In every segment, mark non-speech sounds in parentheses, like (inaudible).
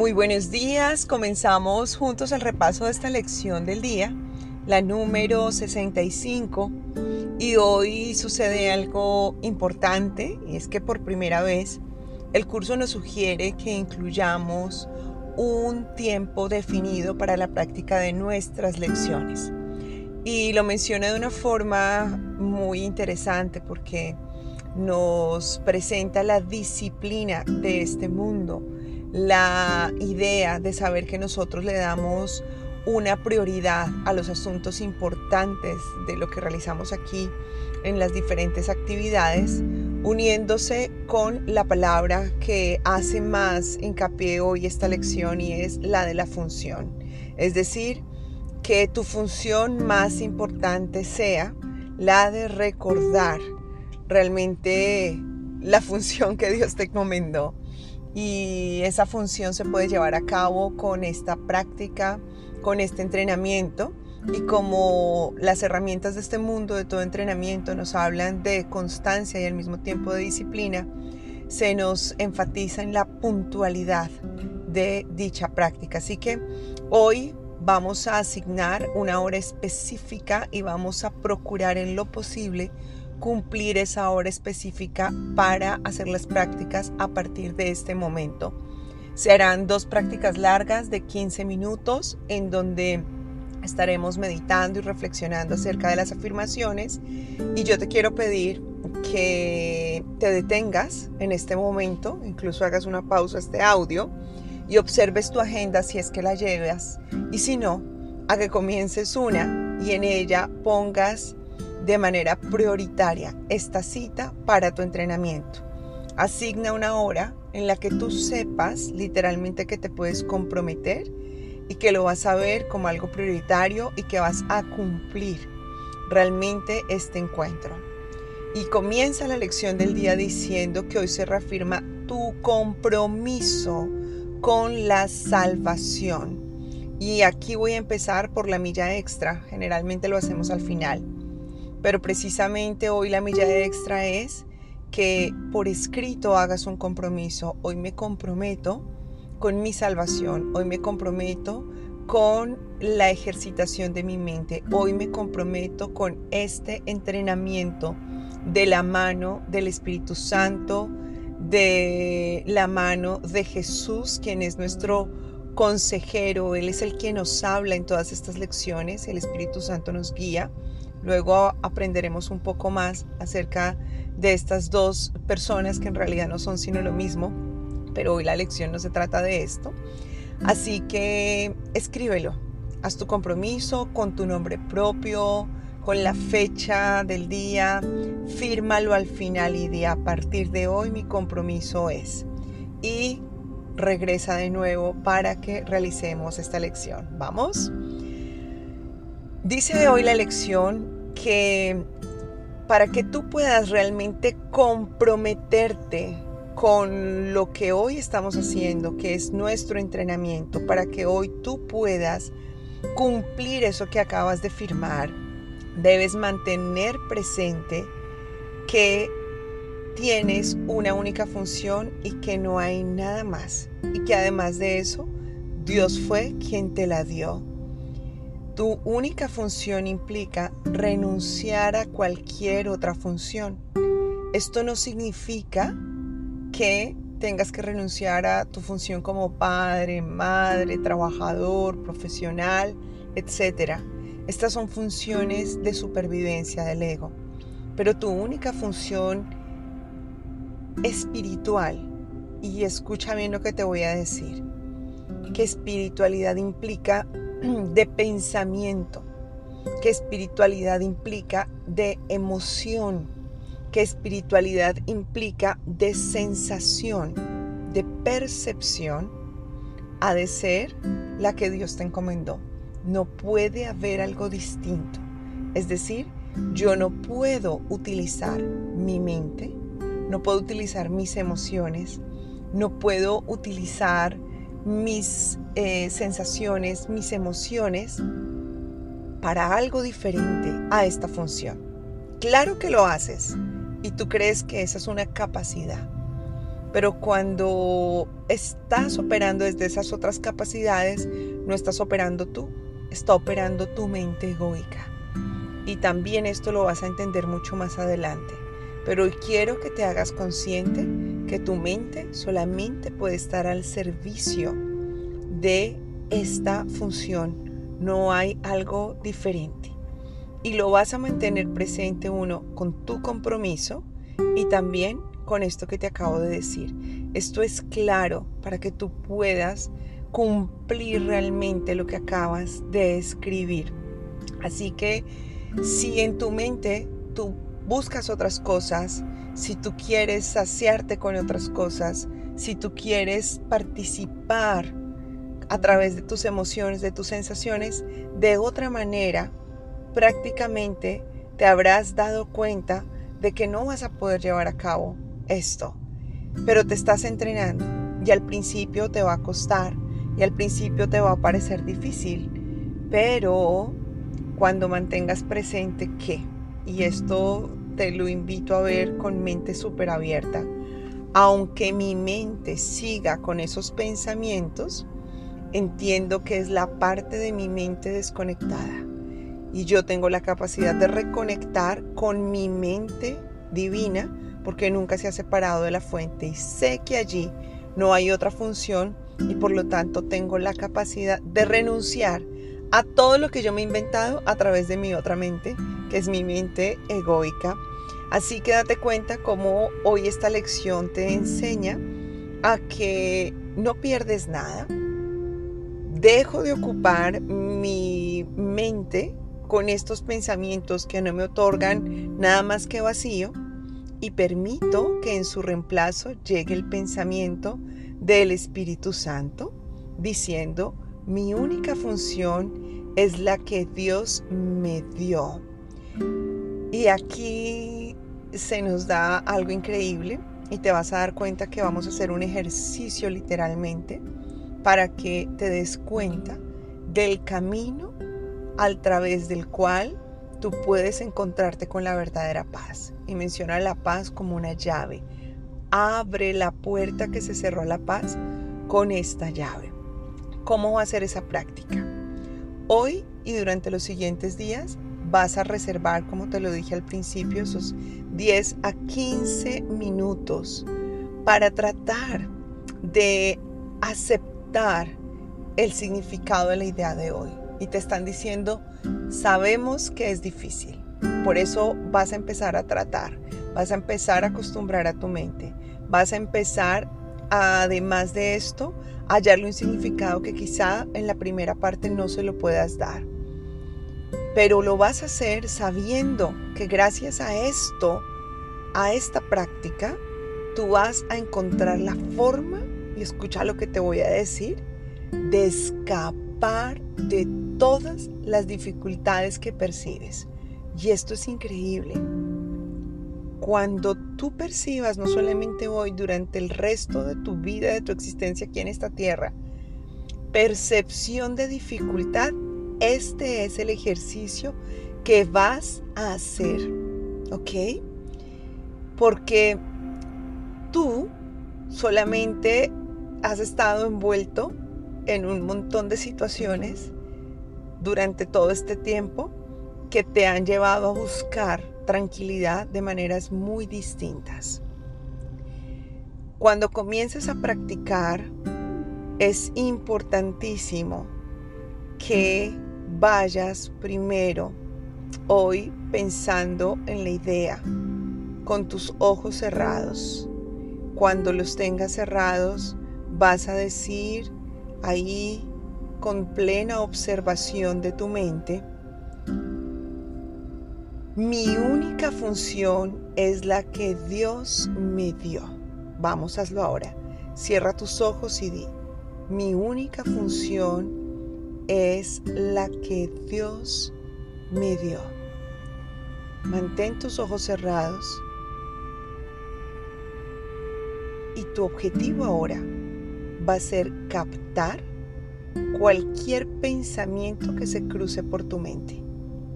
Muy buenos días, comenzamos juntos el repaso de esta lección del día, la número 65, y hoy sucede algo importante, y es que por primera vez el curso nos sugiere que incluyamos un tiempo definido para la práctica de nuestras lecciones. Y lo menciona de una forma muy interesante porque nos presenta la disciplina de este mundo la idea de saber que nosotros le damos una prioridad a los asuntos importantes de lo que realizamos aquí en las diferentes actividades, uniéndose con la palabra que hace más hincapié hoy esta lección y es la de la función. Es decir, que tu función más importante sea la de recordar realmente la función que Dios te encomendó y esa función se puede llevar a cabo con esta práctica, con este entrenamiento. Y como las herramientas de este mundo, de todo entrenamiento, nos hablan de constancia y al mismo tiempo de disciplina, se nos enfatiza en la puntualidad de dicha práctica. Así que hoy vamos a asignar una hora específica y vamos a procurar en lo posible cumplir esa hora específica para hacer las prácticas a partir de este momento. Se harán dos prácticas largas de 15 minutos en donde estaremos meditando y reflexionando acerca de las afirmaciones y yo te quiero pedir que te detengas en este momento, incluso hagas una pausa a este audio y observes tu agenda si es que la llevas y si no, a que comiences una y en ella pongas de manera prioritaria esta cita para tu entrenamiento. Asigna una hora en la que tú sepas literalmente que te puedes comprometer y que lo vas a ver como algo prioritario y que vas a cumplir realmente este encuentro. Y comienza la lección del día diciendo que hoy se reafirma tu compromiso con la salvación. Y aquí voy a empezar por la milla extra, generalmente lo hacemos al final. Pero precisamente hoy la milla extra es que por escrito hagas un compromiso. Hoy me comprometo con mi salvación. Hoy me comprometo con la ejercitación de mi mente. Hoy me comprometo con este entrenamiento de la mano del Espíritu Santo, de la mano de Jesús, quien es nuestro consejero. Él es el que nos habla en todas estas lecciones. El Espíritu Santo nos guía. Luego aprenderemos un poco más acerca de estas dos personas que en realidad no son sino lo mismo, pero hoy la lección no se trata de esto. Así que escríbelo, haz tu compromiso con tu nombre propio, con la fecha del día, fírmalo al final y di a partir de hoy mi compromiso es. Y regresa de nuevo para que realicemos esta lección. ¿Vamos? Dice hoy la lección que para que tú puedas realmente comprometerte con lo que hoy estamos haciendo, que es nuestro entrenamiento, para que hoy tú puedas cumplir eso que acabas de firmar, debes mantener presente que tienes una única función y que no hay nada más. Y que además de eso, Dios fue quien te la dio tu única función implica renunciar a cualquier otra función. Esto no significa que tengas que renunciar a tu función como padre, madre, trabajador, profesional, etc. Estas son funciones de supervivencia del ego. Pero tu única función espiritual, y escucha bien lo que te voy a decir, que espiritualidad implica (clears throat) de pensamiento, que espiritualidad implica de emoción, que espiritualidad implica de sensación, de percepción, ha de ser la que Dios te encomendó. No puede haber algo distinto. Es decir, yo no puedo utilizar mi mente, no puedo utilizar mis emociones, no puedo utilizar mis eh, sensaciones, mis emociones para algo diferente a esta función. Claro que lo haces y tú crees que esa es una capacidad, Pero cuando estás operando desde esas otras capacidades, no estás operando tú, está operando tu mente egoica. Y también esto lo vas a entender mucho más adelante. Pero hoy quiero que te hagas consciente que tu mente solamente puede estar al servicio de esta función. No hay algo diferente. Y lo vas a mantener presente uno con tu compromiso y también con esto que te acabo de decir. Esto es claro para que tú puedas cumplir realmente lo que acabas de escribir. Así que si en tu mente tú buscas otras cosas, si tú quieres saciarte con otras cosas, si tú quieres participar a través de tus emociones, de tus sensaciones, de otra manera, prácticamente te habrás dado cuenta de que no vas a poder llevar a cabo esto, pero te estás entrenando y al principio te va a costar y al principio te va a parecer difícil, pero cuando mantengas presente que, y esto te lo invito a ver con mente súper abierta, aunque mi mente siga con esos pensamientos, entiendo que es la parte de mi mente desconectada y yo tengo la capacidad de reconectar con mi mente divina porque nunca se ha separado de la fuente y sé que allí no hay otra función y por lo tanto tengo la capacidad de renunciar a todo lo que yo me he inventado a través de mi otra mente, que es mi mente egoica. Así que date cuenta cómo hoy esta lección te enseña a que no pierdes nada. Dejo de ocupar mi mente con estos pensamientos que no me otorgan nada más que vacío y permito que en su reemplazo llegue el pensamiento del Espíritu Santo diciendo, mi única función es la que Dios me dio. Y aquí se nos da algo increíble y te vas a dar cuenta que vamos a hacer un ejercicio literalmente para que te des cuenta del camino al través del cual tú puedes encontrarte con la verdadera paz. Y menciona la paz como una llave. Abre la puerta que se cerró a la paz con esta llave. ¿Cómo va a ser esa práctica? Hoy y durante los siguientes días vas a reservar, como te lo dije al principio, esos 10 a 15 minutos para tratar de aceptar el significado de la idea de hoy. Y te están diciendo, Sabemos que es difícil, por eso vas a empezar a tratar, vas a empezar a acostumbrar a tu mente, vas a empezar, además de esto, a hallarle un significado que quizá en la primera parte no se lo puedas dar. Pero lo vas a hacer sabiendo que gracias a esto, a esta práctica, tú vas a encontrar la forma, y escucha lo que te voy a decir, de escapar de todas las dificultades que percibes. Y esto es increíble. Cuando tú percibas, no solamente hoy, durante el resto de tu vida, de tu existencia aquí en esta tierra, percepción de dificultad, este es el ejercicio que vas a hacer. ¿Ok? Porque tú solamente has estado envuelto en un montón de situaciones durante todo este tiempo que te han llevado a buscar tranquilidad de maneras muy distintas. Cuando comiences a practicar, es importantísimo que vayas primero hoy pensando en la idea con tus ojos cerrados. Cuando los tengas cerrados, vas a decir ahí con plena observación de tu mente, mi única función es la que Dios me dio. Vamos, hazlo ahora. Cierra tus ojos y di, mi única función es la que Dios me dio. Mantén tus ojos cerrados y tu objetivo ahora va a ser captar cualquier pensamiento que se cruce por tu mente.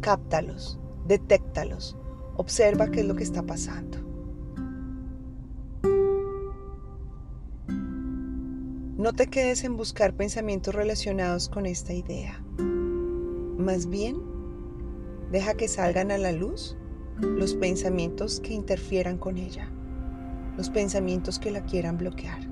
Cáptalos, detéctalos, observa qué es lo que está pasando. No te quedes en buscar pensamientos relacionados con esta idea. Más bien, deja que salgan a la luz los pensamientos que interfieran con ella, los pensamientos que la quieran bloquear.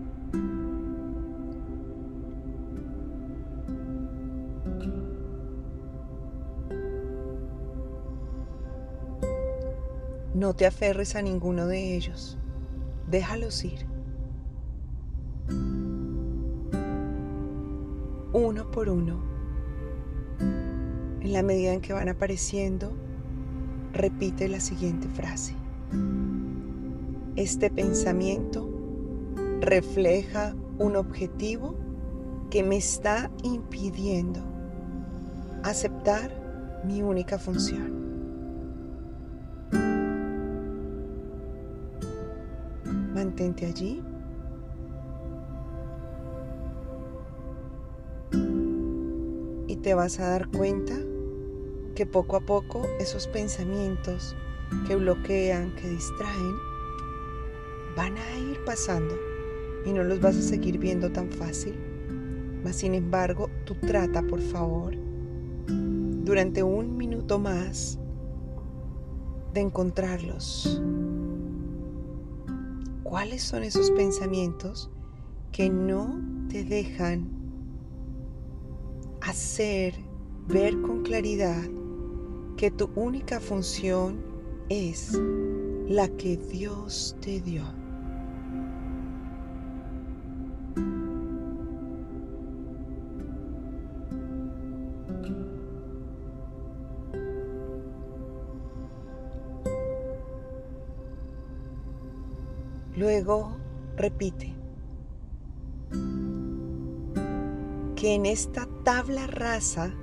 No te aferres a ninguno de ellos, déjalos ir. Uno por uno, en la medida en que van apareciendo, repite la siguiente frase. Este pensamiento refleja un objetivo que me está impidiendo aceptar mi única función. Mantente allí. Te vas a dar cuenta que poco a poco esos pensamientos que bloquean, que distraen, van a ir pasando y no los vas a seguir viendo tan fácil. Mas sin embargo, tú trata, por favor, durante un minuto más de encontrarlos. ¿Cuáles son esos pensamientos que no te dejan hacer, ver con claridad que tu única función es la que Dios te dio. Luego repite que en esta tabla rasa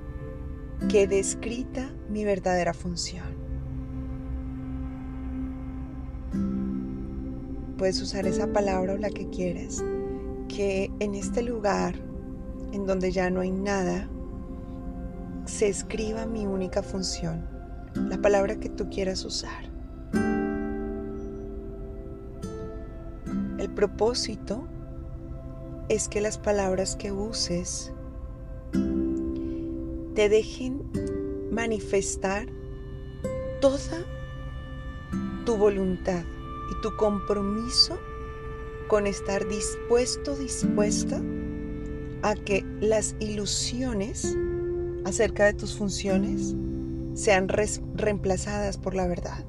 quede escrita mi verdadera función. Puedes usar esa palabra o la que quieras, que en este lugar, en donde ya no hay nada, se escriba mi única función, la palabra que tú quieras usar. El propósito es que las palabras que uses te dejen manifestar toda tu voluntad y tu compromiso con estar dispuesto, dispuesta a que las ilusiones acerca de tus funciones sean reemplazadas por la verdad.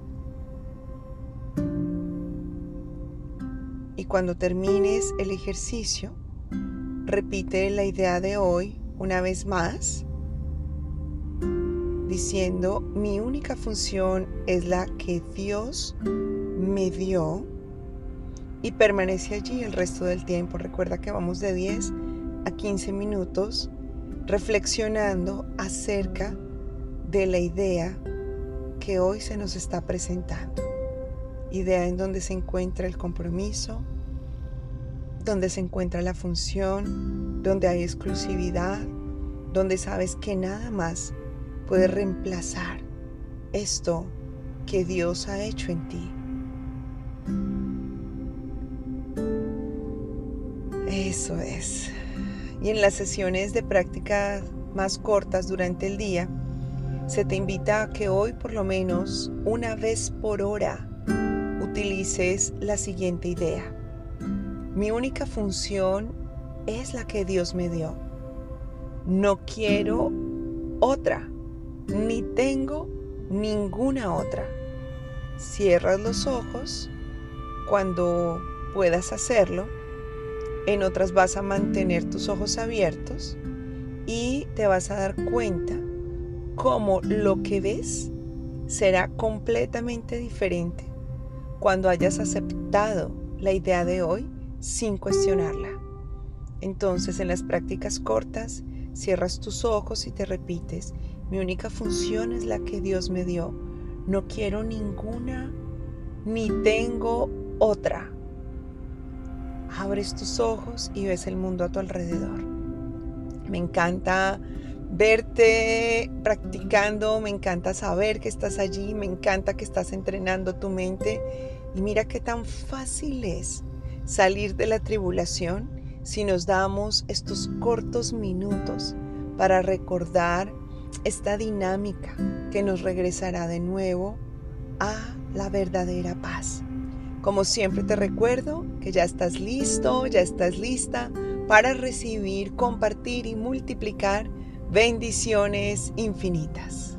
Y cuando termines el ejercicio, repite la idea de hoy una vez más diciendo, mi única función es la que Dios me dio y permanece allí el resto del tiempo. Recuerda que vamos de 10 a 15 minutos reflexionando acerca de la idea que hoy se nos está presentando. Idea en donde se encuentra el compromiso, donde se encuentra la función, donde hay exclusividad, donde sabes que nada más puede reemplazar esto que Dios ha hecho en ti. Eso es. Y en las sesiones de práctica más cortas durante el día, se te invita a que hoy por lo menos una vez por hora utilices la siguiente idea. Mi única función es la que Dios me dio. No quiero otra ni tengo ninguna otra. Cierras los ojos cuando puedas hacerlo. En otras vas a mantener tus ojos abiertos y te vas a dar cuenta cómo lo que ves será completamente diferente cuando hayas aceptado la idea de hoy sin cuestionarla. Entonces en las prácticas cortas cierras tus ojos y te repites, mi única función es la que Dios me dio. No quiero ninguna ni tengo otra. Abres tus ojos y ves el mundo a tu alrededor. Me encanta verte practicando, me encanta saber que estás allí, me encanta que estás entrenando tu mente y mira qué tan fácil es salir de la tribulación si nos damos estos cortos minutos para recordar esta dinámica que nos regresará de nuevo a la verdadera paz. Como siempre te recuerdo que ya estás listo, ya estás lista para recibir, compartir y multiplicar bendiciones infinitas.